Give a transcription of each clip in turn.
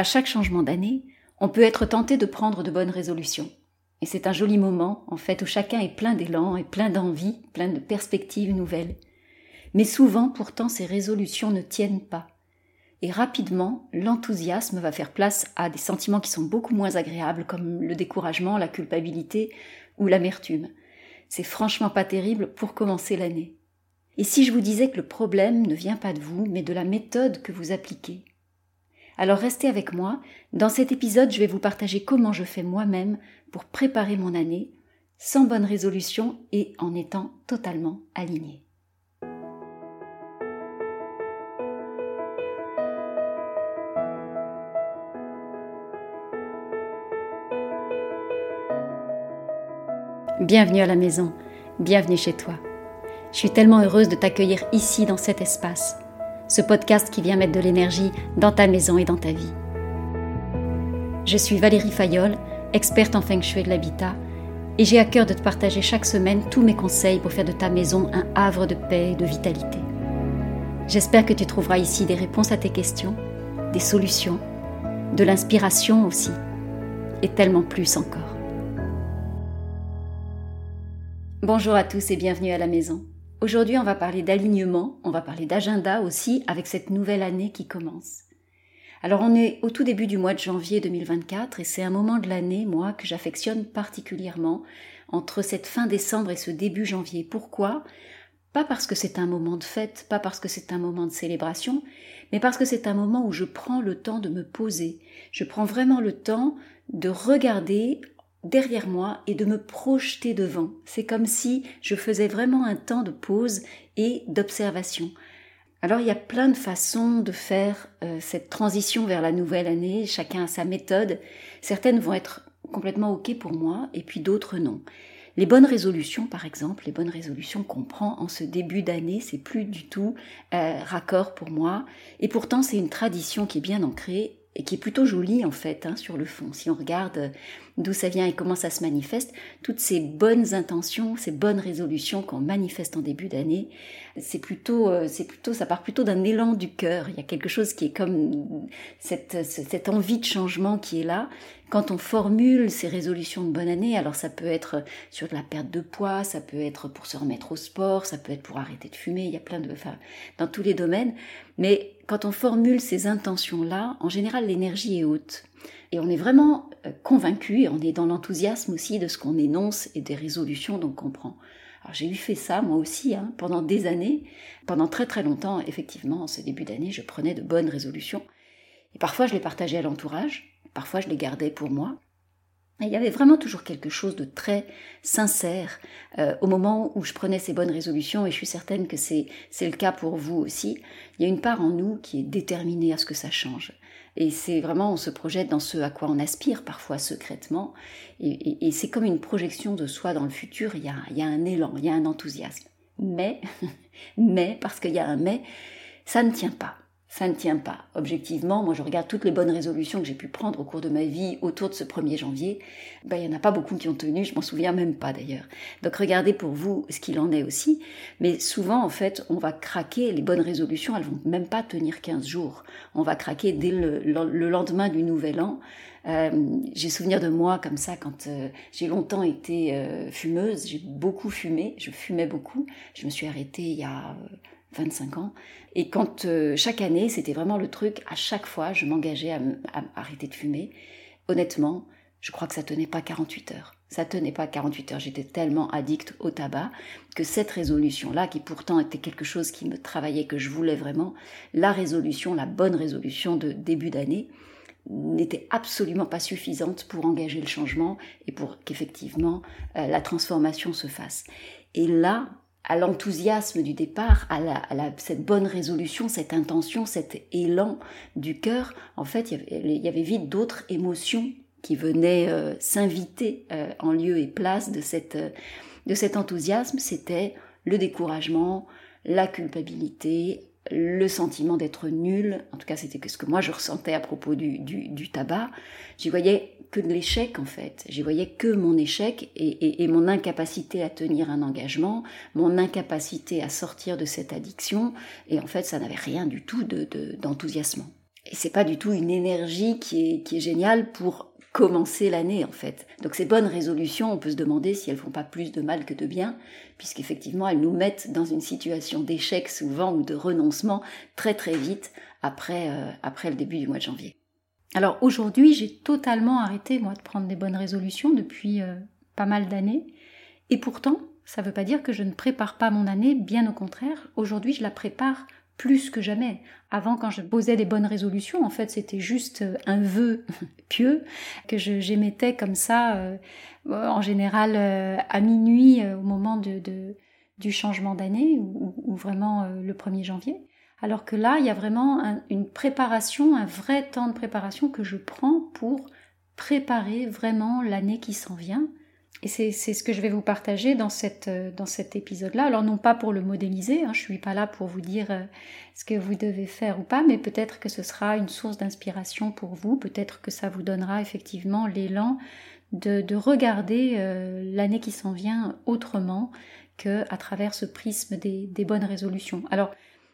À chaque changement d'année, on peut être tenté de prendre de bonnes résolutions. Et c'est un joli moment, en fait, où chacun est plein d'élan et plein d'envie, plein de perspectives nouvelles. Mais souvent, pourtant, ces résolutions ne tiennent pas. Et rapidement, l'enthousiasme va faire place à des sentiments qui sont beaucoup moins agréables, comme le découragement, la culpabilité ou l'amertume. C'est franchement pas terrible pour commencer l'année. Et si je vous disais que le problème ne vient pas de vous, mais de la méthode que vous appliquez Alors restez avec moi. Dans cet épisode, je vais vous partager comment je fais moi-même pour préparer mon année, sans bonne résolution et en étant totalement aligné. Bienvenue à la maison, bienvenue chez toi. Je suis tellement heureuse de t'accueillir ici dans cet espace, ce podcast qui vient mettre de l'énergie dans ta maison et dans ta vie. Je suis Valérie Fayolle, experte en feng shui de l'habitat, et j'ai à cœur de te partager chaque semaine tous mes conseils pour faire de ta maison un havre de paix et de vitalité. J'espère que tu trouveras ici des réponses à tes questions, des solutions, de l'inspiration aussi, et tellement plus encore. Bonjour à tous et bienvenue à la maison. Aujourd'hui, on va parler d'alignement, on va parler d'agenda aussi avec cette nouvelle année qui commence. Alors, on est au tout début du mois de janvier 2024 et c'est un moment de l'année, moi, que j'affectionne particulièrement entre cette fin décembre et ce début janvier. Pourquoi? Pas parce que c'est un moment de fête, pas parce que c'est un moment de célébration, mais parce que c'est un moment où je prends le temps de me poser. Je prends vraiment le temps de regarder derrière moi et de me projeter devant. C'est comme si je faisais vraiment un temps de pause et d'observation. Alors il y a plein de façons de faire euh, cette transition vers la nouvelle année, chacun a sa méthode. Certaines vont être complètement OK pour moi et puis d'autres non. Les bonnes résolutions, par exemple, les bonnes résolutions qu'on prend en ce début d'année, c'est plus du tout euh, raccord pour moi. Et pourtant, c'est une tradition qui est bien ancrée et qui est plutôt jolie en fait hein, sur le fond. Si on regarde d'où ça vient et comment ça se manifeste, toutes ces bonnes intentions, ces bonnes résolutions qu'on manifeste en début d'année, c'est plutôt, euh, c'est plutôt, ça part plutôt d'un élan du cœur. Il y a quelque chose qui est comme cette, cette envie de changement qui est là. Quand on formule ces résolutions de bonne année, alors ça peut être sur de la perte de poids, ça peut être pour se remettre au sport, ça peut être pour arrêter de fumer, il y a plein de, enfin, dans tous les domaines. Mais quand on formule ces intentions-là, en général, l'énergie est haute. Et on est vraiment euh, convaincu, et on est dans l'enthousiasme aussi de ce qu'on énonce et des résolutions qu'on prend. Alors j'ai eu fait ça moi aussi hein, pendant des années, pendant très très longtemps. Effectivement, en ce début d'année, je prenais de bonnes résolutions. Et parfois, je les partageais à l'entourage, parfois, je les gardais pour moi. Et il y avait vraiment toujours quelque chose de très sincère euh, au moment où je prenais ces bonnes résolutions, et je suis certaine que c'est le cas pour vous aussi. Il y a une part en nous qui est déterminée à ce que ça change. Et c'est vraiment, on se projette dans ce à quoi on aspire, parfois secrètement. Et, c'est comme une projection de soi dans le futur, il y, a, il y a un élan, il y a un enthousiasme. Mais, mais, parce qu'il y a un mais, ça ne tient pas ça ne tient pas. Objectivement, moi je regarde toutes les bonnes résolutions que j'ai pu prendre au cours de ma vie autour de ce 1er janvier. Ben, il n'y en a pas beaucoup qui ont tenu, je m'en souviens même pas d'ailleurs. Donc regardez pour vous ce qu'il en est aussi. Mais souvent, en fait, on va craquer, les bonnes résolutions, elles vont même pas tenir 15 jours. On va craquer dès le, lendemain du nouvel an. Euh, j'ai souvenir de moi comme ça quand euh, j'ai longtemps été euh, fumeuse, j'ai beaucoup fumé, je fumais beaucoup. Je me suis arrêtée il y a 25 ans. Et quand euh, chaque année, c'était vraiment le truc, à chaque fois, je m'engageais à, arrêter de fumer. Honnêtement, je crois que ça tenait pas 48 heures. Ça tenait pas 48 heures. J'étais tellement addict au tabac que cette résolution-là, qui pourtant était quelque chose qui me travaillait, que je voulais vraiment, la résolution, la bonne résolution de début d'année, n'était absolument pas suffisante pour engager le changement et pour qu'effectivement euh, la transformation se fasse. Et là, à l'enthousiasme du départ, à, cette bonne résolution, cette intention, cet élan du cœur, en fait, il y avait, vite d'autres émotions qui venaient euh, s'inviter euh, en lieu et place de, cette, euh, de cet enthousiasme. C'était le découragement, la culpabilité, le sentiment d'être nul, en tout cas c'était ce que moi je ressentais à propos du, du, tabac, j'y voyais que de l'échec en fait, j'y voyais que mon échec et, mon incapacité à tenir un engagement, mon incapacité à sortir de cette addiction, et en fait ça n'avait rien du tout d'enthousiasmant. Et c'est pas du tout une énergie qui est, qui est géniale pour commencer l'année en fait. Donc ces bonnes résolutions, on peut se demander si elles font pas plus de mal que de bien, puisqu'effectivement elles nous mettent dans une situation d'échec souvent ou de renoncement très très vite après, euh, le début du mois de janvier. Alors aujourd'hui, j'ai totalement arrêté moi de prendre des bonnes résolutions depuis euh, pas mal d'années, et pourtant, ça ne veut pas dire que je ne prépare pas mon année, bien au contraire. Aujourd'hui, je la prépare plus que jamais. Avant, quand je posais des bonnes résolutions, en fait, c'était juste euh, un vœu pieux que j'émettais comme ça, euh, en général euh, à minuit au moment de, du changement d'année ou, vraiment le 1er janvier. Alors que là, il y a vraiment une préparation, un vrai temps de préparation que je prends pour préparer vraiment l'année qui s'en vient et c'est ce que je vais vous partager euh, dans cet épisode-là. Alors non pas pour le modéliser, hein, je ne suis pas là pour vous dire euh, ce que vous devez faire ou pas, mais peut-être que ce sera une source d'inspiration pour vous, peut-être que ça vous donnera effectivement l'élan de, de, regarder euh, l'année qui s'en vient autrement que à travers ce prisme des, bonnes résolutions.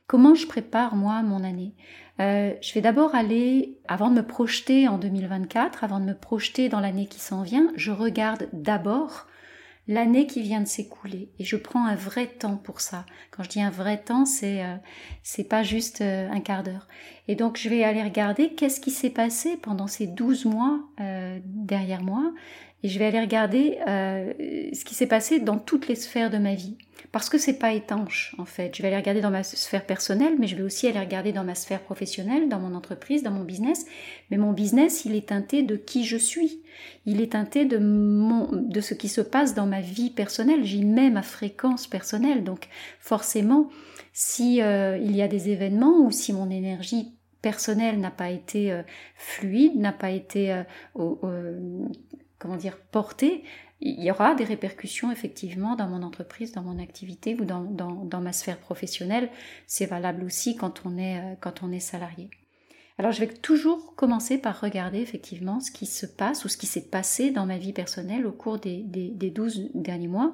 Comment je prépare moi mon année? Euh, je vais d'abord aller, avant de me projeter en 2024, avant de me projeter dans l'année qui s'en vient, je regarde d'abord l'année qui vient de s'écouler et je prends un vrai temps pour ça. Quand je dis un vrai temps, c'est euh, c'est pas juste euh, un quart d'heure. Et donc je vais aller regarder qu'est-ce qui s'est passé pendant ces 12 mois derrière moi et je vais aller regarder ce qui s'est passé dans toutes les sphères de ma vie parce que c'est pas étanche en fait. Je vais aller regarder dans ma sphère personnelle, mais je vais aussi aller regarder dans ma sphère professionnelle, dans mon entreprise, dans mon business. Mais mon business, il est teinté de qui je suis. Il est teinté de mon, de ce qui se passe dans ma vie personnelle. J'y mets ma fréquence personnelle. Donc forcément, si euh, il y a des événements ou si mon énergie personnelle n'a pas été euh, fluide, n'a pas été euh, comment dire portée, il y aura des répercussions effectivement dans mon entreprise, dans mon activité ou dans, dans, ma sphère professionnelle. C'est valable aussi quand on est, euh, quand on est salarié. Alors je vais toujours commencer par regarder effectivement ce qui se passe ou ce qui s'est passé dans ma vie personnelle au cours des, des, des 12 derniers mois.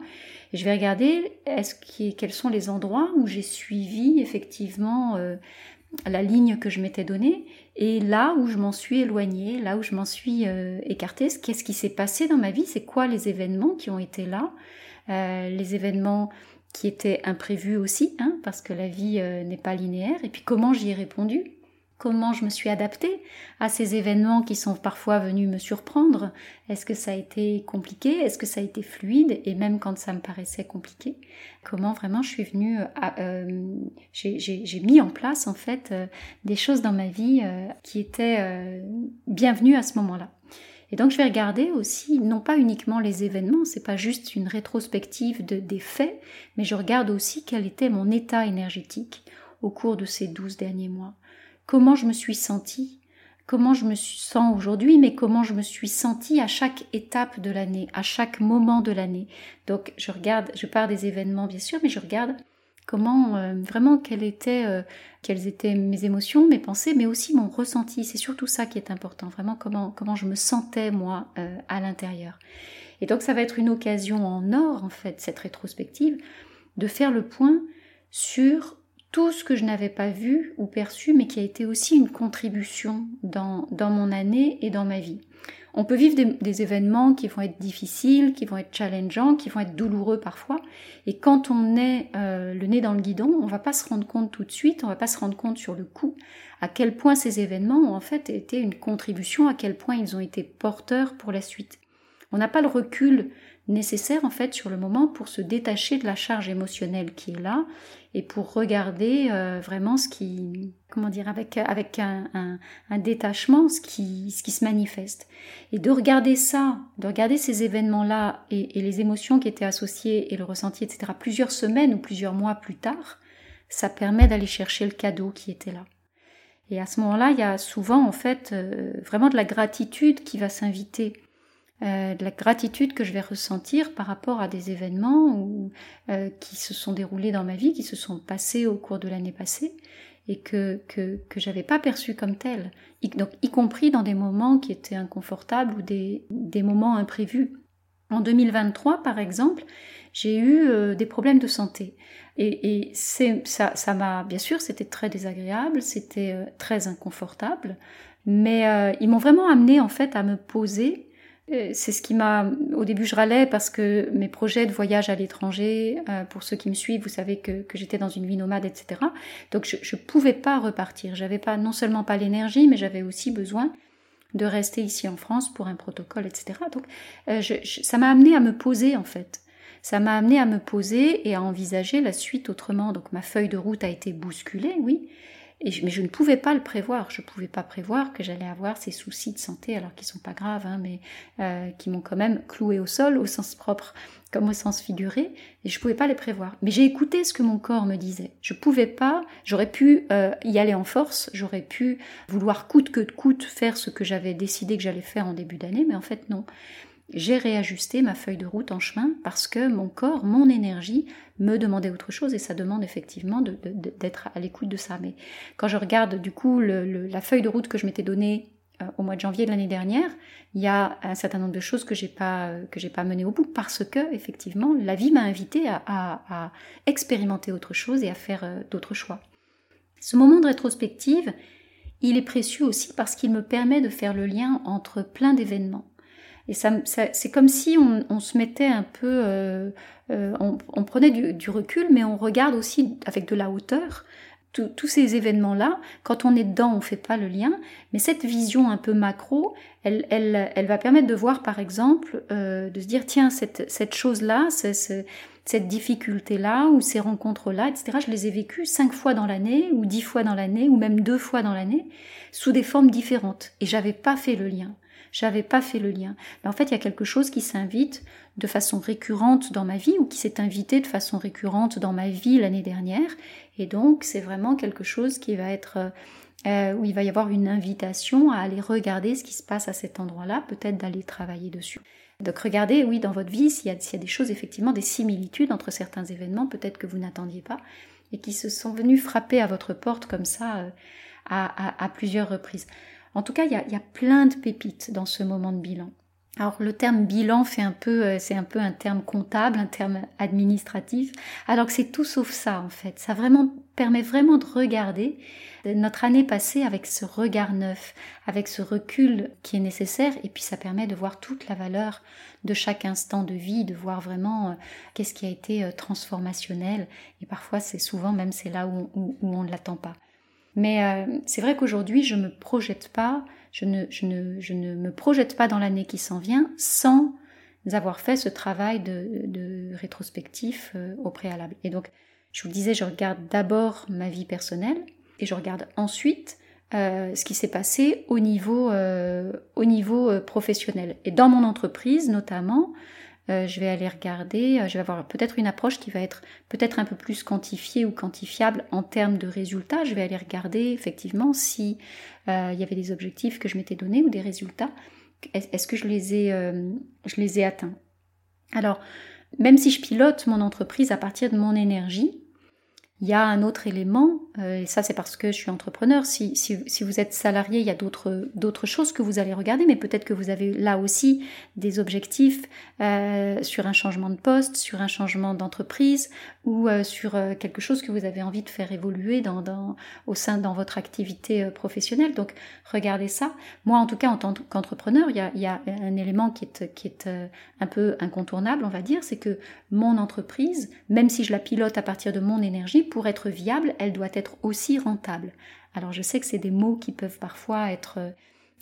Et je vais regarder est-ce quels sont les endroits où j'ai suivi effectivement euh, la ligne que je m'étais donnée et là où je m'en suis éloignée, là où je m'en suis euh, écartée, qu'est-ce qui s'est passé dans ma vie, c'est quoi les événements qui ont été là, euh, les événements qui étaient imprévus aussi, hein, parce que la vie euh, n'est pas linéaire, et puis comment j'y ai répondu, comment je me suis adaptée à ces événements qui sont parfois venus me surprendre. Est-ce que ça a été compliqué? Est-ce que ça a été fluide? Et même quand ça me paraissait compliqué, comment vraiment je suis venue à, euh, j'ai mis en place en fait euh, des choses dans ma vie euh, qui étaient bienvenues à ce moment-là. Et donc je vais regarder aussi non pas uniquement les événements, c'est pas juste une rétrospective de, des faits, mais je regarde aussi quel était mon état énergétique au cours de ces douze derniers mois comment je me suis sentie, comment je me sens aujourd'hui, mais comment je me suis sentie à chaque étape de l'année, à chaque moment de l'année. Donc je regarde, je pars des événements bien sûr, mais je regarde comment euh, vraiment quelles étaient, euh, quelles étaient mes émotions, mes pensées, mais aussi mon ressenti. C'est surtout ça qui est important, vraiment comment, comment je me sentais moi euh, à l'intérieur. Et donc ça va être une occasion en or, en fait, cette rétrospective, de faire le point sur tout ce que je n'avais pas vu ou perçu, mais qui a été aussi une contribution dans, mon année et dans ma vie. On peut vivre des, événements qui vont être difficiles, qui vont être challengeants, qui vont être douloureux parfois. Et quand on est euh, le nez dans le guidon, on va pas se rendre compte tout de suite, on va pas se rendre compte sur le coup à quel point ces événements ont en fait été une contribution, à quel point ils ont été porteurs pour la suite. On n'a pas le recul nécessaire en fait sur le moment pour se détacher de la charge émotionnelle qui est là et pour regarder euh, vraiment ce qui, comment dire, avec, avec un, détachement, ce qui, ce qui se manifeste. Et de regarder ça, de regarder ces événements-là et, et les émotions qui étaient associées et le ressenti, etc., plusieurs semaines ou plusieurs mois plus tard, ça permet d'aller chercher le cadeau qui était là. Et à ce moment-là, il y a souvent en fait euh, vraiment de la gratitude qui va s'inviter euh, de la gratitude que je vais ressentir par rapport à des événements euh, qui se sont déroulés dans ma vie, qui se sont passés au cours de l'année passée et que, que, que j'avais pas perçu comme tels, y, donc y compris dans des moments qui étaient inconfortables ou des, des moments imprévus. En 2023, par exemple, j'ai eu euh, des problèmes de santé. Et, c'est, ça, ça m'a, bien sûr, c'était très désagréable, c'était euh, très inconfortable, mais euh, ils m'ont vraiment amené en fait à me poser. C'est ce qui m'a, au début, je râlais parce que mes projets de voyage à l'étranger, pour ceux qui me suivent, vous savez que, j'étais dans une vie nomade, etc. Donc je, je pouvais pas repartir. J'avais pas non seulement pas l'énergie, mais j'avais aussi besoin de rester ici en France pour un protocole, etc. Donc je, ça m'a amené à me poser en fait ça m'a amené à me poser et à envisager la suite autrement. Donc ma feuille de route a été bousculée, oui, mais je ne pouvais pas le prévoir. Je ne pouvais pas prévoir que j'allais avoir ces soucis de santé, alors qu'ils sont pas graves, hein, mais euh, qui m'ont quand même cloué au sol au sens propre comme au sens figuré, et je ne pouvais pas les prévoir. Mais j'ai écouté ce que mon corps me disait. Je pouvais pas, j'aurais pu euh, y aller en force, j'aurais pu vouloir coûte que coûte faire ce que j'avais décidé que j'allais faire en début d'année, mais en fait non j'ai réajusté ma feuille de route en chemin parce que mon corps, mon énergie me demandait autre chose et ça demande effectivement d'être à l'écoute de ça. Mais quand je regarde du coup la feuille de route que je m'étais donnée euh, au mois de janvier de l'année dernière, il y a un certain nombre de choses que j'ai pas que j'ai pas menées au bout parce que effectivement la vie m'a invité à, expérimenter autre chose et à faire euh, d'autres choix. Ce moment de rétrospective, il est précieux aussi parce qu'il me permet de faire le lien entre plein d'événements. Et ça, c'est comme si on, se mettait un peu, euh, euh, on, prenait du, recul, mais on regarde aussi avec de la hauteur tous ces événements-là. Quand on est dedans, on fait pas le lien, mais cette vision un peu macro, elle, elle, elle va permettre de voir, par exemple, euh, de se dire, tiens, cette, cette chose-là, cette difficulté-là, ou ces rencontres-là, etc., je les ai vécues cinq fois dans l'année, ou dix fois dans l'année, ou même deux fois dans l'année, sous des formes différentes. Et j'avais pas fait le lien j'avais pas fait le lien. Mais en fait, il y a quelque chose qui s'invite de façon récurrente dans ma vie ou qui s'est invité de façon récurrente dans ma vie l'année dernière. Et donc, c'est vraiment quelque chose qui va être euh, où il va y avoir une invitation à aller regarder ce qui se passe à cet endroit-là, peut-être d'aller travailler dessus. Donc regardez, oui, dans votre vie, s'il y, a, des choses, effectivement, des similitudes entre certains événements, peut-être que vous n'attendiez pas, et qui se sont venus frapper à votre porte comme ça euh, à plusieurs reprises. En tout cas, il y a, plein de pépites dans ce moment de bilan. Alors le terme bilan fait un peu, euh, c'est un peu un terme comptable, un terme administratif, alors que c'est tout sauf ça en fait. Ça vraiment permet vraiment de regarder notre année passée avec ce regard neuf, avec ce recul qui est nécessaire, et puis ça permet de voir toute la valeur de chaque instant de vie, de voir vraiment euh, qu'est-ce qui a été euh, transformationnel. Et parfois, c'est souvent même c'est là où on ne l'attend pas. Mais euh, c'est vrai qu'aujourd'hui, je me projette pas, je ne, je, ne, je ne me projette pas dans l'année qui s'en vient sans avoir fait ce travail de, de rétrospectif euh, au préalable. Et donc, je vous le disais, je regarde d'abord ma vie personnelle et je regarde ensuite euh, ce qui s'est passé au niveau, au niveau professionnel. Et dans mon entreprise, notamment, euh, je vais aller regarder, euh, je vais avoir peut-être une approche qui va être peut-être un peu plus quantifiée ou quantifiable en termes de résultats. Je vais aller regarder effectivement si euh, il y avait des objectifs que je m'étais donnés ou des résultats. Est-ce que je les ai, je les ai atteints? Alors, même si je pilote mon entreprise à partir de mon énergie, il y a un autre élément, euh, et ça c'est parce que je suis entrepreneur, si, si, vous êtes salarié, il y a d'autres choses que vous allez regarder, mais peut-être que vous avez là aussi des objectifs euh, sur un changement de poste, sur un changement d'entreprise, ou euh, sur quelque chose que vous avez envie de faire évoluer dans, au sein dans votre activité professionnelle. Donc regardez ça. Moi en tout cas en tant qu'entrepreneur, il y a, il y a un élément qui est, qui est un peu incontournable, on va dire, c'est que mon entreprise, même si je la pilote à partir de mon énergie, pour être viable, elle doit être aussi rentable. Alors je sais que c'est des mots qui peuvent parfois être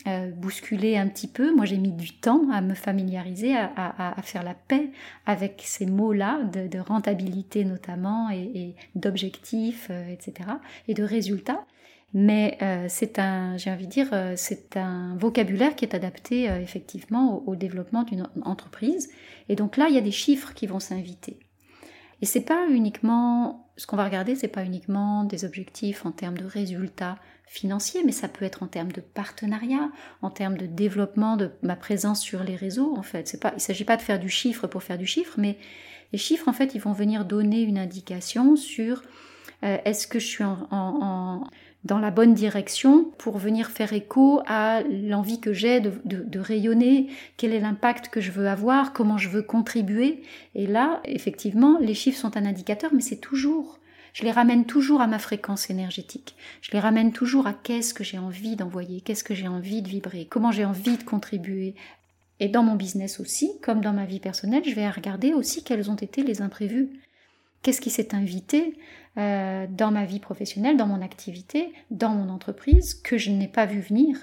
euh, bousculés un petit peu. Moi j'ai mis du temps à me familiariser, à, faire la paix avec ces mots-là, de, rentabilité notamment, et, d'objectifs, euh, etc., et de résultats. Mais euh, c'est un, j'ai envie de dire, c'est un vocabulaire qui est adapté effectivement au, au développement d'une entreprise. Et donc là, il y a des chiffres qui vont s'inviter. Et c'est pas uniquement ce qu'on va regarder, c'est pas uniquement des objectifs en termes de résultats financiers, mais ça peut être en termes de partenariat, en termes de développement de ma présence sur les réseaux. En fait, c'est pas, il s'agit pas de faire du chiffre pour faire du chiffre, mais les chiffres, en fait, ils vont venir donner une indication sur euh, est-ce que je suis en, dans la bonne direction pour venir faire écho à l'envie que j'ai de, rayonner, quel est l'impact que je veux avoir, comment je veux contribuer. Et là, effectivement, les chiffres sont un indicateur, mais c'est toujours, je les ramène toujours à ma fréquence énergétique. Je les ramène toujours à qu'est-ce que j'ai envie d'envoyer, qu'est-ce que j'ai envie de vibrer, comment j'ai envie de contribuer. Et dans mon business aussi, comme dans ma vie personnelle, je vais regarder aussi quels ont été les imprévus. Qu'est-ce qui s'est invité? Euh, dans ma vie professionnelle, dans mon activité, dans mon entreprise, que je n'ai pas vu venir.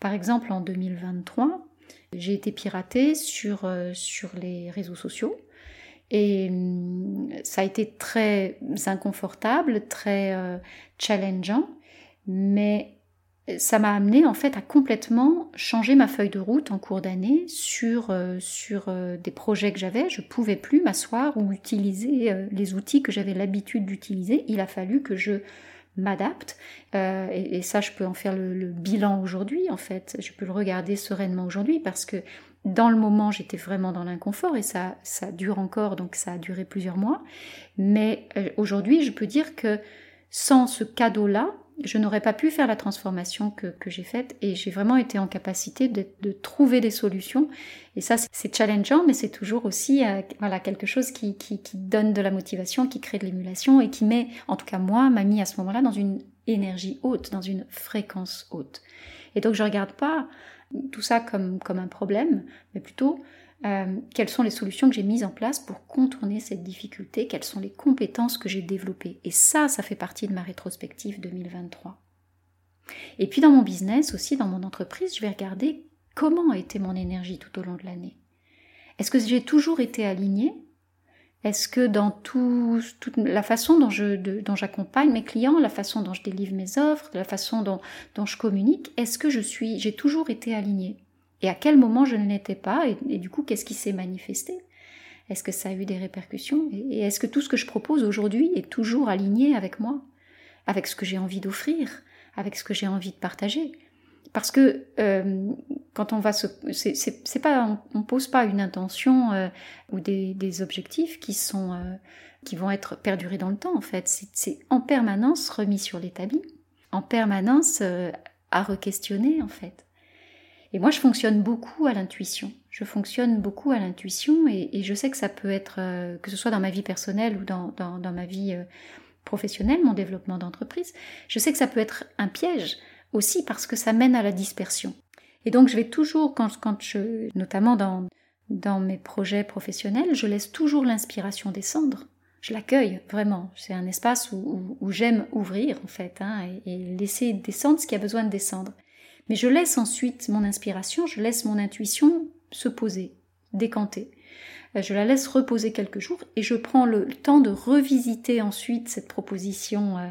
Par exemple, en 2023, j'ai été piratée sur, euh, sur les réseaux sociaux. Et hum, ça a été très inconfortable, très euh, challengeant, mais ça m'a amené en fait à complètement changer ma feuille de route en cours d'année sur, euh, sur euh, des projets que j'avais. Je pouvais plus m'asseoir ou utiliser euh, les outils que j'avais l'habitude d'utiliser. Il a fallu que je m'adapte et, ça je peux en faire le, le bilan aujourd'hui en fait. Je peux le regarder sereinement aujourd'hui parce que dans le moment j'étais vraiment dans l'inconfort et ça, ça dure encore donc ça a duré plusieurs mois. Mais aujourd'hui je peux dire que sans ce cadeau-là, je n'aurais pas pu faire la transformation que, j'ai faite et j'ai vraiment été en capacité de, trouver des solutions. Et ça, c'est challengeant, mais c'est toujours aussi euh, voilà, quelque chose qui, qui, donne de la motivation, qui crée de l'émulation et qui met, en tout cas moi, m'a mis à ce moment-là dans une énergie haute, dans une fréquence haute. Et donc je ne regarde pas tout ça comme, comme un problème, mais plutôt euh, quelles sont les solutions que j'ai mises en place pour contourner cette difficulté, quelles sont les compétences que j'ai développées? Et ça, ça fait partie de ma rétrospective 2023. Et puis dans mon business aussi, dans mon entreprise, je vais regarder comment a été mon énergie tout au long de l'année. Est-ce que j'ai toujours été alignée? Est-ce que dans tout, toute la façon dont, je, dont j'accompagne mes clients, la façon dont je délivre mes offres, la façon dont, dont je communique, est-ce que je suis, j'ai toujours été alignée? Et à quel moment je ne l'étais pas, et, du coup, qu'est-ce qui s'est manifesté? Est-ce que ça a eu des répercussions? Et, est-ce que tout ce que je propose aujourd'hui est toujours aligné avec moi? Avec ce que j'ai envie d'offrir? Avec ce que j'ai envie de partager? Parce que euh, quand on va se, c'est pas, on, pose pas une intention euh, ou des, objectifs qui sont, euh, qui vont être perdurés dans le temps en fait. C'est en permanence remis sur l'établi, en permanence à re-questionner en fait. Et moi, je fonctionne beaucoup à l'intuition. Je fonctionne beaucoup à l'intuition et, je sais que ça peut être, euh, que ce soit dans ma vie personnelle ou dans, dans, ma vie euh, professionnelle, mon développement d'entreprise, je sais que ça peut être un piège aussi parce que ça mène à la dispersion. Et donc, je vais toujours, quand, quand je, notamment dans, dans mes projets professionnels, je laisse toujours l'inspiration descendre. Je l'accueille vraiment. C'est un espace où, où, j'aime ouvrir en fait hein, et, et laisser descendre ce qui a besoin de descendre. Mais je laisse ensuite mon inspiration, je laisse mon intuition se poser, décanter. Euh, je la laisse reposer quelques jours et je prends le temps de revisiter ensuite cette proposition, euh,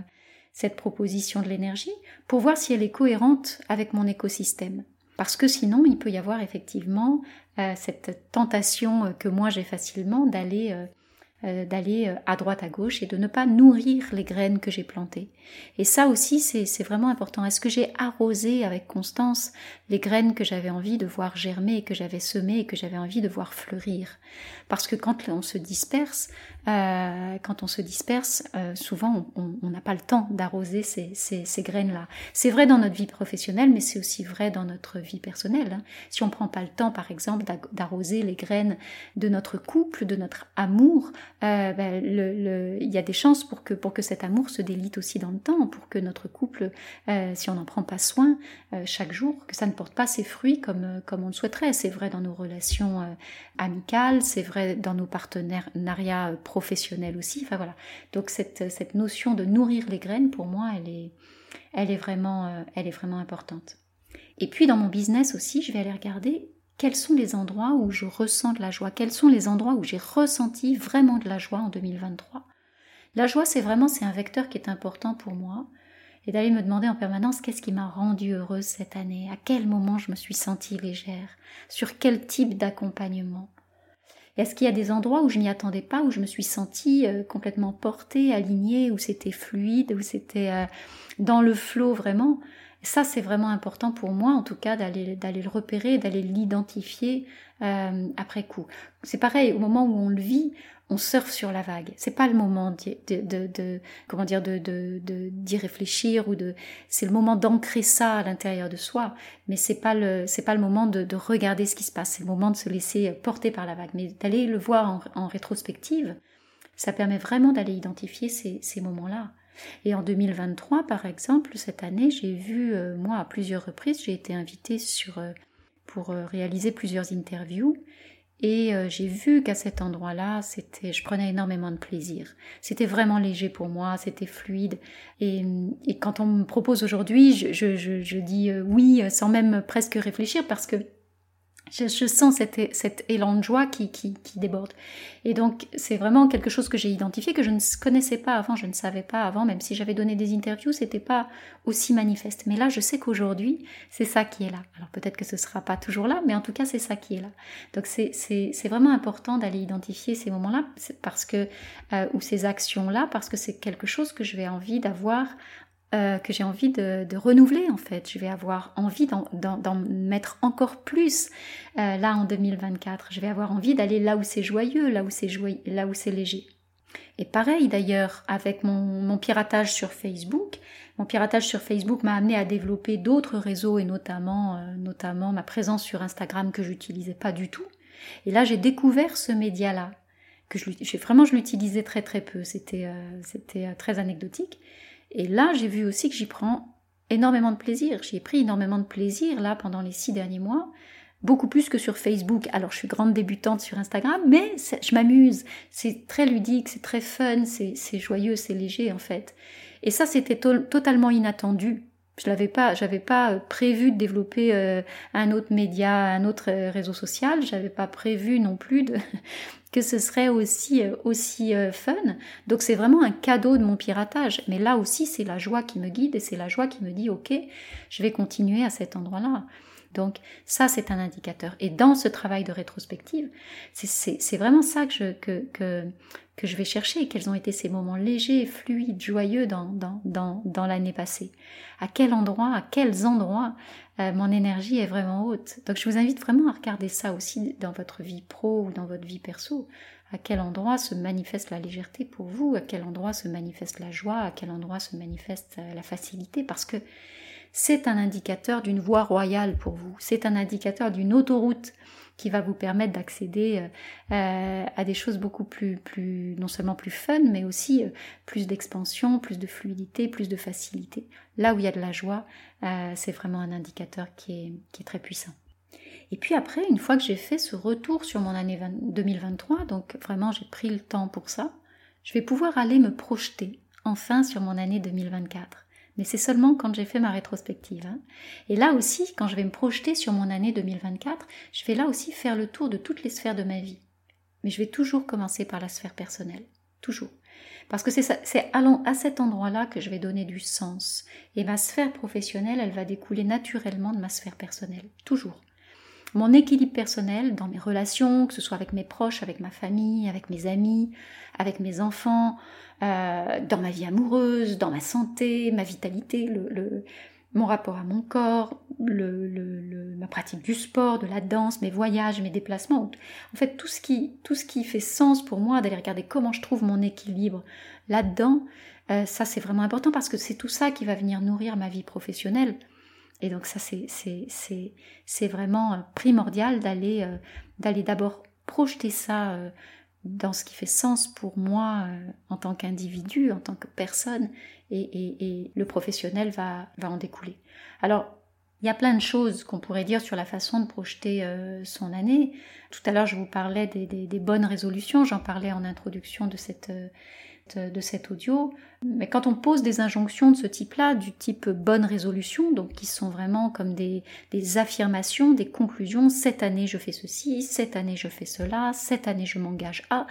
cette proposition de l'énergie pour voir si elle est cohérente avec mon écosystème. Parce que sinon, il peut y avoir effectivement euh, cette tentation que moi j'ai facilement d'aller d'aller euh, à droite à gauche et de ne pas nourrir les graines que j'ai plantées. Et ça aussi, c'est vraiment important. Est-ce que j'ai arrosé avec constance les graines que j'avais envie de voir germer, que j'avais semées et que j'avais envie de voir fleurir? Parce que quand on se disperse, euh, quand on se disperse, souvent on n'a pas le temps d'arroser ces, ces, graines-là. C'est vrai dans notre vie professionnelle, mais c'est aussi vrai dans notre vie personnelle. Hein. Si on prend pas le temps, par exemple, d'arroser les graines de notre couple, de notre amour, euh, ben, il y a des chances pour que, pour que cet amour se délite aussi dans le temps, pour que notre couple, euh, si on n'en prend pas soin euh, chaque jour, que ça ne porte pas ses fruits comme, comme on le souhaiterait. C'est vrai dans nos relations amicales, c'est vrai dans nos partenariats professionnels aussi. Enfin voilà. Donc cette, cette notion de nourrir les graines, pour moi, elle est, elle est, vraiment, elle est vraiment importante. Et puis dans mon business aussi, je vais aller regarder quels sont les endroits où je ressens de la joie, quels sont les endroits où j'ai ressenti vraiment de la joie en 2023. La joie, c'est vraiment c'est un vecteur qui est important pour moi. Et d'aller me demander en permanence qu'est-ce qui m'a rendue heureuse cette année, à quel moment je me suis sentie légère, sur quel type d'accompagnement? Est-ce qu'il y a des endroits où je m'y attendais pas, où je me suis sentie euh, complètement portée, alignée, où c'était fluide, où c'était euh, dans le flot vraiment? Ça, c'est vraiment important pour moi, en tout cas, d'aller le repérer, d'aller l'identifier euh, après coup. C'est pareil, au moment où on le vit, on surfe sur la vague. C'est pas le moment de, de, de, comment dire de d'y réfléchir ou de. C'est le moment d'ancrer ça à l'intérieur de soi, mais c'est pas le c'est pas le moment de, de regarder ce qui se passe. C'est le moment de se laisser porter par la vague, mais d'aller le voir en, en rétrospective. Ça permet vraiment d'aller identifier ces, ces moments-là. Et en 2023, par exemple, cette année, j'ai vu, euh, moi, à plusieurs reprises, j'ai été invitée sur, euh, pour euh, réaliser plusieurs interviews. Et j'ai vu qu'à cet endroit-là, c'était, je prenais énormément de plaisir. C'était vraiment léger pour moi, c'était fluide. Et, quand on me propose aujourd'hui, je dis oui sans même presque réfléchir parce que je, sens cet, élan de joie qui déborde. Et donc, c'est vraiment quelque chose que j'ai identifié, que je ne connaissais pas avant, je ne savais pas avant, même si j'avais donné des interviews, c'était pas aussi manifeste. Mais là, je sais qu'aujourd'hui, c'est ça qui est là. Alors peut-être que ce sera pas toujours là, mais en tout cas, c'est ça qui est là. Donc, c'est vraiment important d'aller identifier ces moments-là, parce que, euh, ou ces actions-là, parce que c'est quelque chose que je vais envie d'avoir euh, que j'ai envie de, renouveler en fait. Je vais avoir envie d'en mettre encore plus euh, là en 2024. Je vais avoir envie d'aller là où c'est joyeux, là où c'est là où c'est léger. Et pareil d'ailleurs avec mon, piratage sur Facebook. Mon piratage sur Facebook m'a amené à développer d'autres réseaux et notamment, euh, notamment ma présence sur Instagram que j'utilisais pas du tout. Et là j'ai découvert ce média-là que vraiment je l'utilisais très très peu. C'était c'était très anecdotique. Et là, j'ai vu aussi que j'y prends énormément de plaisir. J'y ai pris énormément de plaisir là pendant les six derniers mois, beaucoup plus que sur Facebook. Alors, je suis grande débutante sur Instagram, mais je m'amuse. C'est très ludique, c'est très fun, c'est joyeux, c'est léger en fait. Et ça, c'était totalement inattendu. Je n'avais pas, pas euh, prévu de développer euh, un autre média, un autre euh, réseau social. J'avais pas prévu non plus de, que ce serait aussi euh, aussi euh, fun. Donc c'est vraiment un cadeau de mon piratage. Mais là aussi c'est la joie qui me guide et c'est la joie qui me dit ok, je vais continuer à cet endroit-là. Donc ça c'est un indicateur. Et dans ce travail de rétrospective, c'est vraiment ça que je, que, que, que je vais chercher, quels ont été ces moments légers, fluides, joyeux dans, dans, dans, dans l'année passée? À quel endroit, à quels endroits euh, mon énergie est vraiment haute. Donc je vous invite vraiment à regarder ça aussi dans votre vie pro ou dans votre vie perso. À quel endroit se manifeste la légèreté pour vous, à quel endroit se manifeste la joie, à quel endroit se manifeste euh, la facilité, parce que c'est un indicateur d'une voie royale pour vous, c'est un indicateur d'une autoroute qui va vous permettre d'accéder euh, euh, à des choses beaucoup plus, non seulement plus fun, mais aussi euh, plus d'expansion, plus de fluidité, plus de facilité. Là où il y a de la joie, c'est vraiment un indicateur qui est, qui est très puissant. Et puis après, une fois que j'ai fait ce retour sur mon année 2023, donc vraiment j'ai pris le temps pour ça, je vais pouvoir aller me projeter enfin sur mon année 2024 mais c'est seulement quand j'ai fait ma rétrospective. Hein. Et là aussi, quand je vais me projeter sur mon année 2024, je vais là aussi faire le tour de toutes les sphères de ma vie. Mais je vais toujours commencer par la sphère personnelle. Toujours. Parce que c'est à cet endroit-là que je vais donner du sens. Et ma sphère professionnelle, elle va découler naturellement de ma sphère personnelle. Toujours. Mon équilibre personnel dans mes relations, que ce soit avec mes proches, avec ma famille, avec mes amis, avec mes enfants, euh, dans ma vie amoureuse, dans ma santé, ma vitalité, le, mon rapport à mon corps, le, ma pratique du sport, de la danse, mes voyages, mes déplacements. En fait, tout ce qui, tout ce qui fait sens pour moi d'aller regarder comment je trouve mon équilibre là-dedans, euh, ça c'est vraiment important parce que c'est tout ça qui va venir nourrir ma vie professionnelle. Et donc ça c'est vraiment primordial d'aller d'aller d'abord projeter ça dans ce qui fait sens pour moi euh, en tant qu'individu, en tant que personne, et, le professionnel va, va en découler. Alors, il y a plein de choses qu'on pourrait dire sur la façon de projeter euh, son année. Tout à l'heure, je vous parlais des, des bonnes résolutions, j'en parlais en introduction de cette euh, de cet audio. Mais quand on pose des injonctions de ce type-là, du type bonne résolution, donc qui sont vraiment comme des, affirmations, des conclusions, cette année je fais ceci, cette année je fais cela, cette année je m'engage à,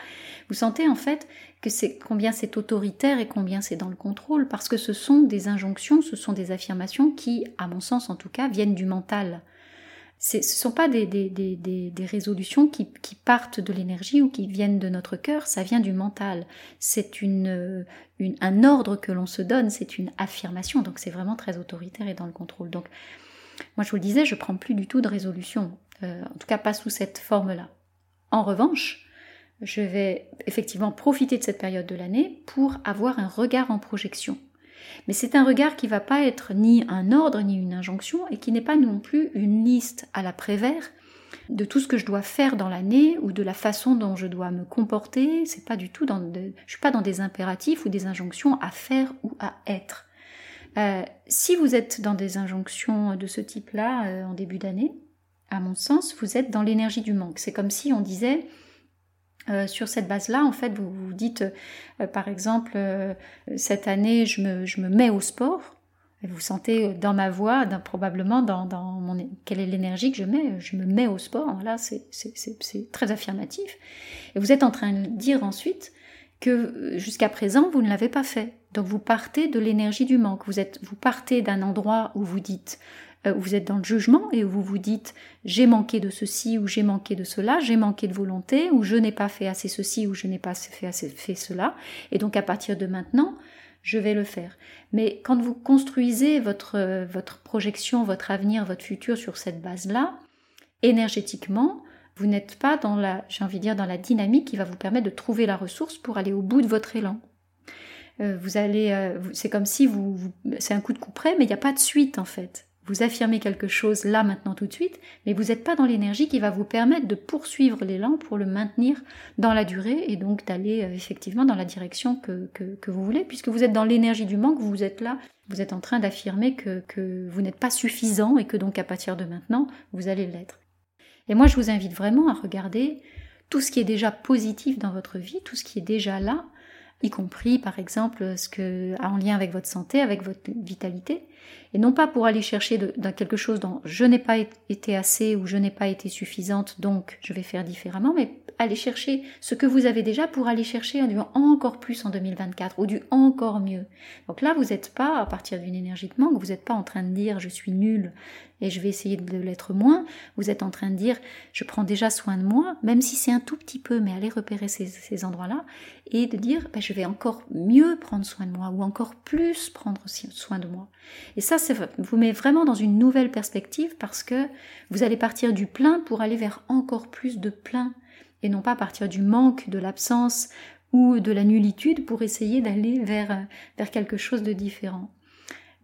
vous sentez en fait que c'est combien c'est autoritaire et combien c'est dans le contrôle, parce que ce sont des injonctions, ce sont des affirmations qui, à mon sens en tout cas, viennent du mental. Ce ne sont pas des, résolutions qui, partent de l'énergie ou qui viennent de notre cœur, ça vient du mental. C'est une, un ordre que l'on se donne, c'est une affirmation, donc c'est vraiment très autoritaire et dans le contrôle. Donc, moi je vous le disais, je prends plus du tout de résolution, euh, en tout cas pas sous cette forme-là. En revanche, je vais effectivement profiter de cette période de l'année pour avoir un regard en projection. Mais c'est un regard qui ne va pas être ni un ordre ni une injonction et qui n'est pas non plus une liste à la Prévert de tout ce que je dois faire dans l'année ou de la façon dont je dois me comporter. C'est pas du tout dans suis pas dans des impératifs ou des injonctions à faire ou à être. Euh, si vous êtes dans des injonctions de ce type-là euh, en début d'année, à mon sens, vous êtes dans l'énergie du manque. C'est comme si on disait euh, sur cette base-là, en fait, vous vous dites, euh, par exemple, euh, cette année, je me, mets au sport. Vous sentez dans ma voix, probablement dans, mon, quelle est l'énergie que je mets. Je me mets au sport. Là, c'est très affirmatif. Et vous êtes en train de dire ensuite que jusqu'à présent, vous ne l'avez pas fait. Donc vous partez de l'énergie du manque. Vous, êtes, vous partez d'un endroit où vous dites euh, vous êtes dans le jugement et vous vous dites j'ai manqué de ceci ou j'ai manqué de cela, j'ai manqué de volonté ou je n'ai pas fait assez ceci ou je n'ai pas fait assez fait cela. Et donc à partir de maintenant, je vais le faire. Mais quand vous construisez votre, votre projection, votre avenir, votre futur sur cette base-là, énergétiquement, vous n'êtes pas dans la, j'ai envie de dire, dans la dynamique qui va vous permettre de trouver la ressource pour aller au bout de votre élan. Euh, vous allez, euh, c'est comme si vous c'est un coup de coup près, mais il n'y a pas de suite en fait vous affirmez quelque chose là, maintenant, tout de suite, mais vous n'êtes pas dans l'énergie qui va vous permettre de poursuivre l'élan pour le maintenir dans la durée et donc d'aller euh, effectivement dans la direction que, vous voulez, puisque vous êtes dans l'énergie du manque, vous êtes là, vous êtes en train d'affirmer que, que vous n'êtes pas suffisant et que donc à partir de maintenant, vous allez l'être. Et moi, je vous invite vraiment à regarder tout ce qui est déjà positif dans votre vie, tout ce qui est déjà là, y compris par exemple ce que en lien avec votre santé, avec votre vitalité, et non pas pour aller chercher de, quelque chose dont je n'ai pas été assez ou je n'ai pas été suffisante, donc je vais faire différemment, mais aller chercher ce que vous avez déjà pour aller chercher du encore plus en 2024 ou du encore mieux. Donc là, vous n'êtes pas à partir d'une énergie de manque, vous n'êtes pas en train de dire je suis nul et je vais essayer de l'être moins. Vous êtes en train de dire je prends déjà soin de moi, même si c'est un tout petit peu, mais allez repérer ces, endroits-là et de dire ben, je vais encore mieux prendre soin de moi ou encore plus prendre soin de moi. Et ça, vous met vraiment dans une nouvelle perspective parce que vous allez partir du plein pour aller vers encore plus de plein et non pas partir du manque, de l'absence ou de la nullitude pour essayer d'aller vers, vers quelque chose de différent.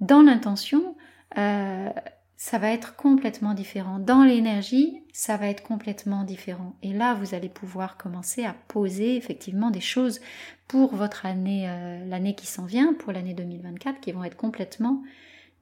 Dans l'intention, euh, ça va être complètement différent. Dans l'énergie, ça va être complètement différent. Et là, vous allez pouvoir commencer à poser effectivement des choses pour votre année, euh, l'année qui s'en vient, pour l'année 2024, qui vont être complètement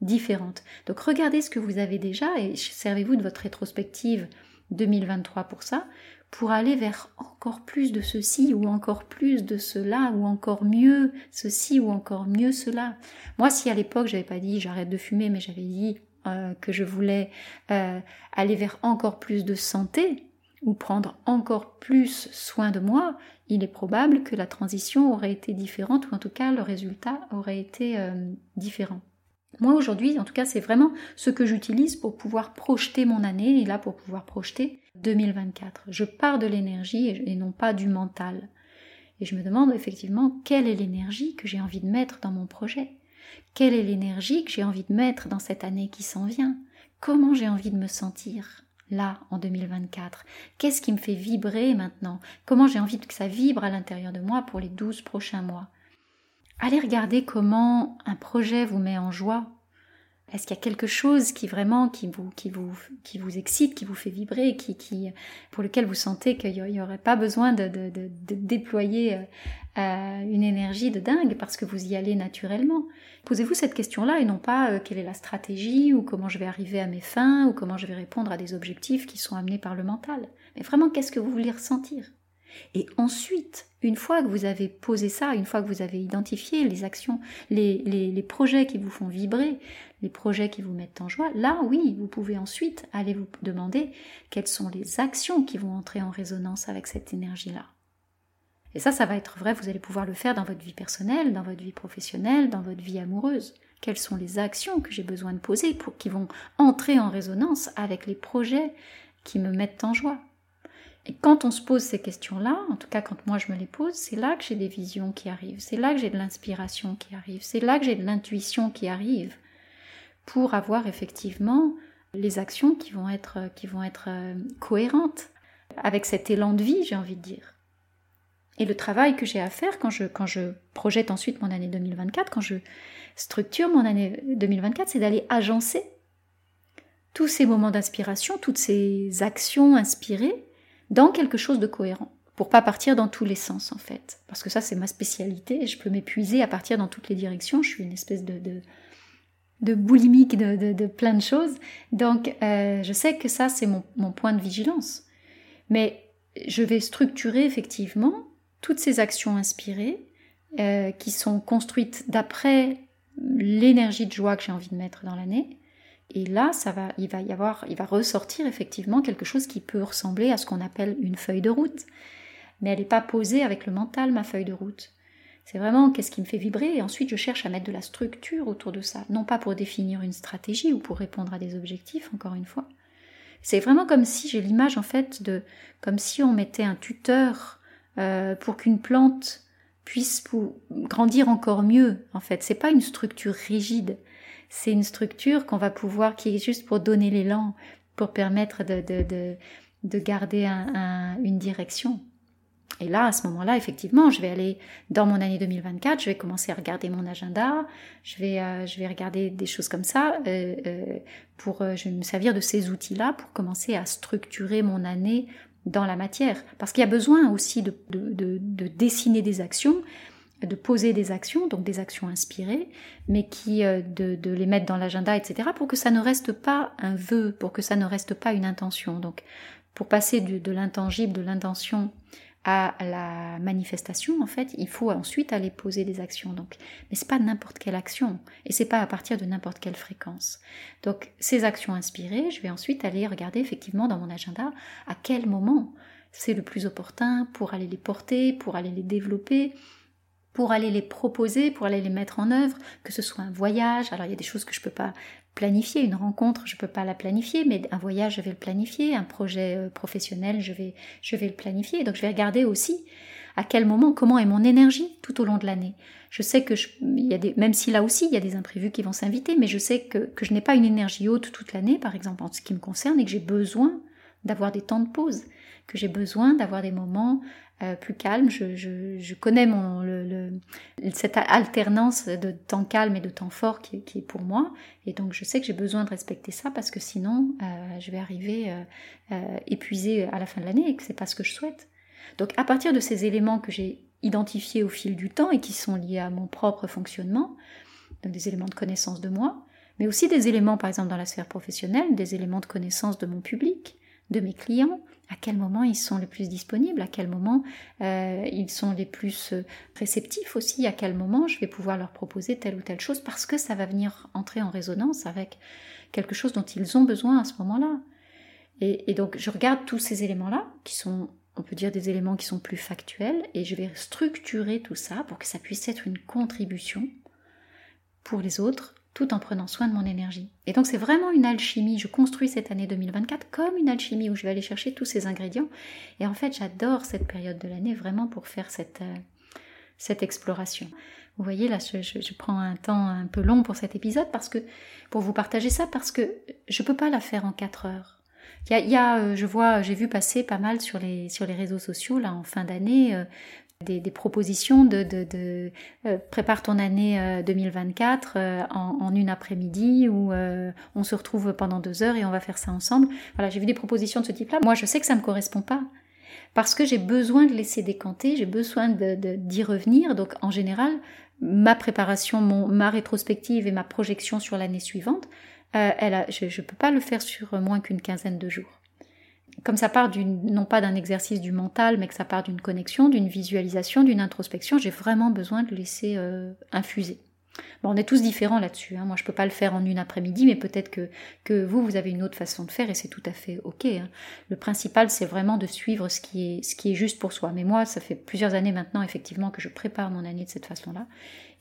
différentes. Donc regardez ce que vous avez déjà et servez-vous de votre rétrospective 2023 pour ça, pour aller vers encore plus de ceci ou encore plus de cela ou encore mieux ceci ou encore mieux cela. Moi, si à l'époque j'avais pas dit j'arrête de fumer, mais j'avais dit euh, que je voulais euh, aller vers encore plus de santé ou prendre encore plus soin de moi, il est probable que la transition aurait été différente ou en tout cas le résultat aurait été euh, différent. Moi aujourd'hui, en tout cas, c'est vraiment ce que j'utilise pour pouvoir projeter mon année et là pour pouvoir projeter 2024. Je pars de l'énergie et non pas du mental. Et je me demande effectivement quelle est l'énergie que j'ai envie de mettre dans mon projet. Quelle est l'énergie que j'ai envie de mettre dans cette année qui s'en vient? Comment j'ai envie de me sentir là en 2024 Qu'est-ce qui me fait vibrer maintenant? Comment j'ai envie que ça vibre à l'intérieur de moi pour les 12 prochains mois? Allez regarder comment un projet vous met en joie. Est-ce qu'il y a quelque chose qui vraiment qui vous, excite, qui vous fait vibrer, qui, qui, pour lequel vous sentez qu'il n'y aurait pas besoin de, déployer euh, une énergie de dingue parce que vous y allez naturellement? Posez-vous cette question-là et non pas euh, quelle est la stratégie ou comment je vais arriver à mes fins ou comment je vais répondre à des objectifs qui sont amenés par le mental. Mais vraiment, qu'est-ce que vous voulez ressentir? Et ensuite, une fois que vous avez posé ça, une fois que vous avez identifié les actions, les, projets qui vous font vibrer, les projets qui vous mettent en joie, là oui, vous pouvez ensuite aller vous demander quelles sont les actions qui vont entrer en résonance avec cette énergie-là. Et ça, ça va être vrai, vous allez pouvoir le faire dans votre vie personnelle, dans votre vie professionnelle, dans votre vie amoureuse. quelles sont les actions que j'ai besoin de poser pour qui vont entrer en résonance avec les projets qui me mettent en joie? Et quand on se pose ces questions-là, en tout cas quand moi je me les pose, c'est là que j'ai des visions qui arrivent, c'est là que j'ai de l'inspiration qui arrive, c'est là que j'ai de l'intuition qui arrive pour avoir effectivement les actions qui vont être, qui vont être euh, cohérentes avec cet élan de vie, j'ai envie de dire. Et le travail que j'ai à faire quand je, quand je projette ensuite mon année 2024, quand je structure mon année 2024, c'est d'aller agencer tous ces moments d'inspiration, toutes ces actions inspirées dans quelque chose de cohérent pour pas partir dans tous les sens en fait parce que ça c'est ma spécialité je peux m'épuiser à partir dans toutes les directions je suis une espèce de, de, boulimique de, plein de choses donc euh, je sais que ça c'est mon, point de vigilance mais je vais structurer effectivement toutes ces actions inspirées euh, qui sont construites d'après l'énergie de joie que j'ai envie de mettre dans l'année et là, ça va, il va y avoir, il va ressortir effectivement quelque chose qui peut ressembler à ce qu'on appelle une feuille de route. Mais elle n'est pas posée avec le mental, ma feuille de route. C'est vraiment qu'est-ce qui me fait vibrer et ensuite je cherche à mettre de la structure autour de ça. Non pas pour définir une stratégie ou pour répondre à des objectifs, encore une fois. C'est vraiment comme si j'ai l'image en fait de comme si on mettait un tuteur euh, pour qu'une plante puisse grandir encore mieux. En fait, c'est pas une structure rigide c'est une structure qu'on va pouvoir, qui est juste pour donner l'élan, pour permettre de, de, de, garder une direction. Et là, à ce moment-là, effectivement, je vais aller dans mon année 2024, je vais commencer à regarder mon agenda, je vais, euh, je vais regarder des choses comme ça, euh, euh, pour, je vais me servir de ces outils-là pour commencer à structurer mon année dans la matière. Parce qu'il y a besoin aussi de, de, de dessiner des actions, de poser des actions, donc des actions inspirées, mais qui de, les mettre dans l'agenda, etc., pour que ça ne reste pas un vœu, pour que ça ne reste pas une intention. Donc, pour passer de, l'intangible, de l'intention à la manifestation, en fait, il faut ensuite aller poser des actions. Donc, mais c'est pas n'importe quelle action, et c'est pas à partir de n'importe quelle fréquence. Donc, ces actions inspirées, je vais ensuite aller regarder effectivement dans mon agenda à quel moment c'est le plus opportun pour aller les porter, pour aller les développer, pour aller les proposer, pour aller les mettre en œuvre, que ce soit un voyage. Alors il y a des choses que je peux pas planifier, une rencontre, je ne peux pas la planifier, mais un voyage, je vais le planifier, un projet euh, professionnel, je vais, le planifier. Donc je vais regarder aussi à quel moment, comment est mon énergie tout au long de l'année. Je sais que y a même si là aussi il y a des imprévus qui vont s'inviter, mais je sais que je n'ai pas une énergie haute toute l'année, par exemple en ce qui me concerne, et que j'ai besoin d'avoir des temps de pause, que j'ai besoin d'avoir des moments euh, plus calme. Je, connais mon, cette alternance de temps calme et de temps fort qui, est pour moi. Et donc je sais que j'ai besoin de respecter ça parce que sinon euh, je vais arriver euh, épuisée à la fin de l'année et que c'est pas ce que je souhaite. Donc à partir de ces éléments que j'ai identifiés au fil du temps et qui sont liés à mon propre fonctionnement, donc des éléments de connaissance de moi, mais aussi des éléments par exemple dans la sphère professionnelle, des éléments de connaissance de mon public, de mes clients, à quel moment ils sont les plus disponibles, à quel moment euh, ils sont les plus euh, réceptifs aussi, à quel moment je vais pouvoir leur proposer telle ou telle chose parce que ça va venir entrer en résonance avec quelque chose dont ils ont besoin à ce moment-là. Et, donc je regarde tous ces éléments-là qui sont, on peut dire, des éléments qui sont plus factuels et je vais structurer tout ça pour que ça puisse être une contribution pour les autres tout en prenant soin de mon énergie. Et donc c'est vraiment une alchimie. Je construis cette année 2024 comme une alchimie où je vais aller chercher tous ces ingrédients. Et en fait, j'adore cette période de l'année vraiment pour faire cette, euh, cette exploration. Vous voyez, là, je, prends un temps un peu long pour cet épisode parce que pour vous partager ça, parce que je peux pas la faire en 4 heures. Il y a, euh, je vois, j'ai vu passer pas mal sur les, sur les réseaux sociaux là en fin d'année euh, des, propositions de, de, euh, prépare ton année 2024 euh, euh, en, une après-midi où on se retrouve pendant deux heures et on va faire ça ensemble. Voilà, j'ai vu des propositions de ce type-là. Moi, je sais que ça ne me correspond pas parce que j'ai besoin de laisser décanter, j'ai besoin d'y revenir. Donc, en général, ma préparation, mon, ma rétrospective et ma projection sur l'année suivante, elle je ne peux pas le faire sur moins qu'une quinzaine de jours comme ça part non pas d'un exercice du mental, mais que ça part d'une connexion, d'une visualisation, d'une introspection, j'ai vraiment besoin de laisser euh, infuser. Bon, on est tous différents là-dessus. Hein. Moi, je peux pas le faire en une après-midi, mais peut-être que, que vous, vous avez une autre façon de faire et c'est tout à fait ok. Hein. Le principal, c'est vraiment de suivre ce qui, est, ce qui est juste pour soi. Mais moi, ça fait plusieurs années maintenant, effectivement, que je prépare mon année de cette façon-là.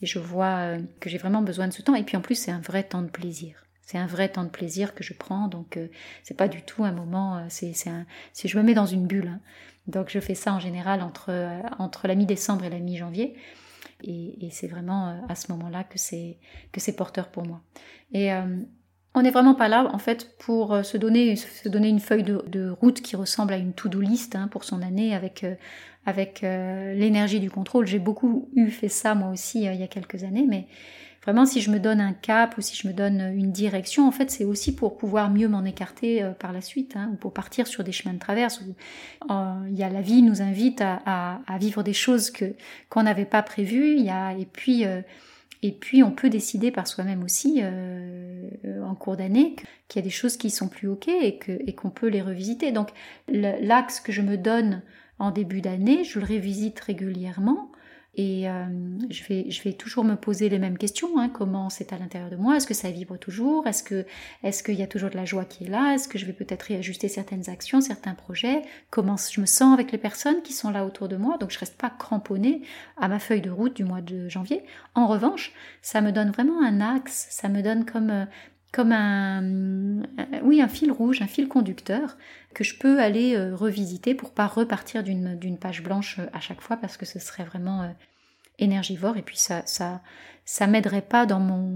Et je vois euh, que j'ai vraiment besoin de ce temps. Et puis en plus, c'est un vrai temps de plaisir. C'est un vrai temps de plaisir que je prends, donc euh, c'est pas du tout un moment. Euh, c'est, si je me mets dans une bulle. Hein. Donc je fais ça en général entre, entre la mi-décembre et la mi-janvier. Et, c'est vraiment euh, à ce moment-là que c'est que c'est porteur pour moi. Et euh, on n'est vraiment pas là en fait pour euh, se donner se donner une feuille de, route qui ressemble à une to-do list hein, pour son année avec avec l'énergie du contrôle. J'ai beaucoup eu fait ça moi aussi il y a quelques années, mais Vraiment, si je me donne un cap ou si je me donne une direction, en fait, c'est aussi pour pouvoir mieux m'en écarter euh, par la suite, hein, ou pour partir sur des chemins de traverse. Où, euh, il y a la vie nous invite à, vivre des choses que qu'on n'avait pas prévues. Il y a et puis euh, et puis on peut décider par soi-même aussi en cours d'année qu'il y a des choses qui sont plus ok et que et qu'on peut les revisiter. Donc l'axe que je me donne en début d'année, je le révisite régulièrement et euh, je, vais, je vais toujours me poser les mêmes questions. Hein. Comment c'est à l'intérieur de moi? Est-ce que ça vibre toujours? Est-ce que est-ce qu'il y a toujours de la joie qui est là? Est-ce que je vais peut-être réajuster certaines actions, certains projets? Comment je me sens avec les personnes qui sont là autour de moi? Donc je reste pas cramponnée à ma feuille de route du mois de janvier. En revanche, ça me donne vraiment un axe. Ça me donne comme euh, comme un, oui, un fil rouge, un fil conducteur que je peux aller euh, revisiter pour pas repartir d'une page blanche euh, à chaque fois parce que ce serait vraiment euh, énergivore et puis ça ça ça m'aiderait pas dans mon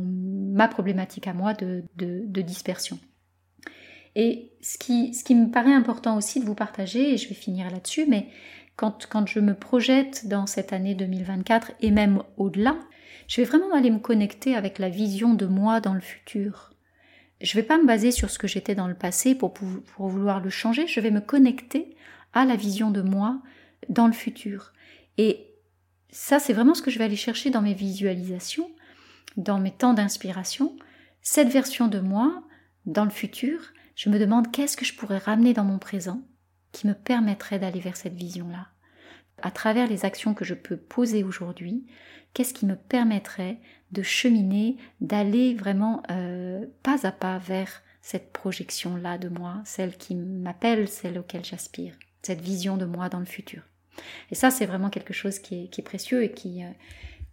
ma problématique à moi de, de, dispersion. Et ce qui, ce qui me paraît important aussi de vous partager, et je vais finir là-dessus, mais quand, quand je me projette dans cette année 2024 et même au-delà, je vais vraiment aller me connecter avec la vision de moi dans le futur. Je ne vais pas me baser sur ce que j'étais dans le passé pour, pour vouloir le changer, je vais me connecter à la vision de moi dans le futur. Et ça, c'est vraiment ce que je vais aller chercher dans mes visualisations, dans mes temps d'inspiration. Cette version de moi, dans le futur, je me demande qu'est-ce que je pourrais ramener dans mon présent qui me permettrait d'aller vers cette vision-là. À travers les actions que je peux poser aujourd'hui, qu'est-ce qui me permettrait de cheminer, d'aller vraiment euh, pas à pas vers cette projection-là de moi, celle qui m'appelle, celle auquel j'aspire, cette vision de moi dans le futur. Et ça, c'est vraiment quelque chose qui est, précieux et qui, euh,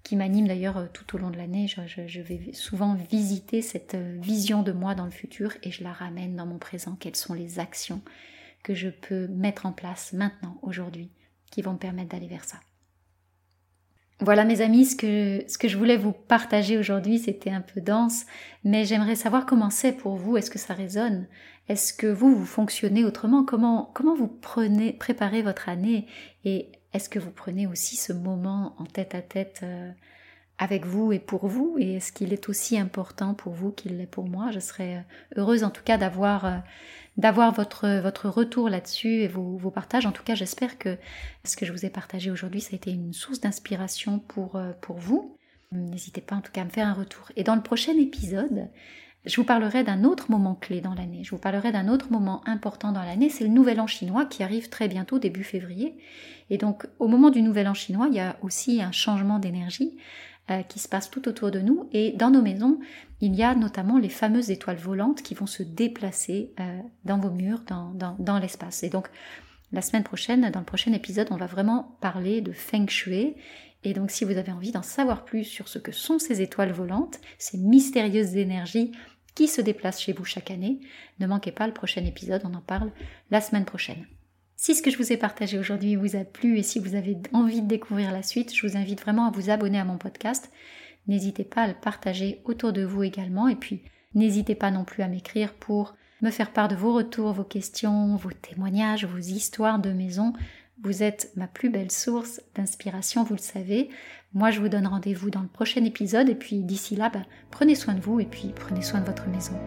qui m'anime d'ailleurs euh, tout au long de l'année. Je, vais souvent visiter cette vision de moi dans le futur et je la ramène dans mon présent. Quelles sont les actions que je peux mettre en place maintenant, aujourd'hui, qui vont me permettre d'aller vers ça. Voilà mes amis, ce que, je voulais vous partager aujourd'hui, c'était un peu dense, mais j'aimerais savoir comment c'est pour vous, est-ce que ça résonne? Est-ce que vous, vous fonctionnez autrement? Comment, comment vous prenez, préparez votre année? Et est-ce que vous prenez aussi ce moment en tête à tête euh, avec vous et pour vous Et est-ce qu'il est aussi important pour vous qu'il l'est pour moi? Je serais euh, heureuse en tout cas d'avoir euh, d'avoir votre, votre retour là-dessus et vos, vos, partages. En tout cas, j'espère que ce que je vous ai partagé aujourd'hui, ça a été une source d'inspiration pour, euh, pour vous. N'hésitez pas en tout cas à me faire un retour. Et dans le prochain épisode, je vous parlerai d'un autre moment clé dans l'année. Je vous parlerai d'un autre moment important dans l'année. C'est le Nouvel An chinois qui arrive très bientôt, début février. Et donc, au moment du Nouvel An chinois, il y a aussi un changement d'énergie. Euh, qui se passe tout autour de nous. Et dans nos maisons, il y a notamment les fameuses étoiles volantes qui vont se déplacer euh, dans vos murs, dans, dans, l'espace. Et donc, la semaine prochaine, dans le prochain épisode, on va vraiment parler de Feng Shui. Et donc, si vous avez envie d'en savoir plus sur ce que sont ces étoiles volantes, ces mystérieuses énergies qui se déplacent chez vous chaque année, ne manquez pas le prochain épisode, on en parle la semaine prochaine. Si ce que je vous ai partagé aujourd'hui vous a plu et si vous avez envie de découvrir la suite, je vous invite vraiment à vous abonner à mon podcast. N'hésitez pas à le partager autour de vous également et puis n'hésitez pas non plus à m'écrire pour me faire part de vos retours, vos questions, vos témoignages, vos histoires de maison. Vous êtes ma plus belle source d'inspiration, vous le savez. Moi, je vous donne rendez-vous dans le prochain épisode et puis d'ici là, bah, prenez soin de vous et puis prenez soin de votre maison.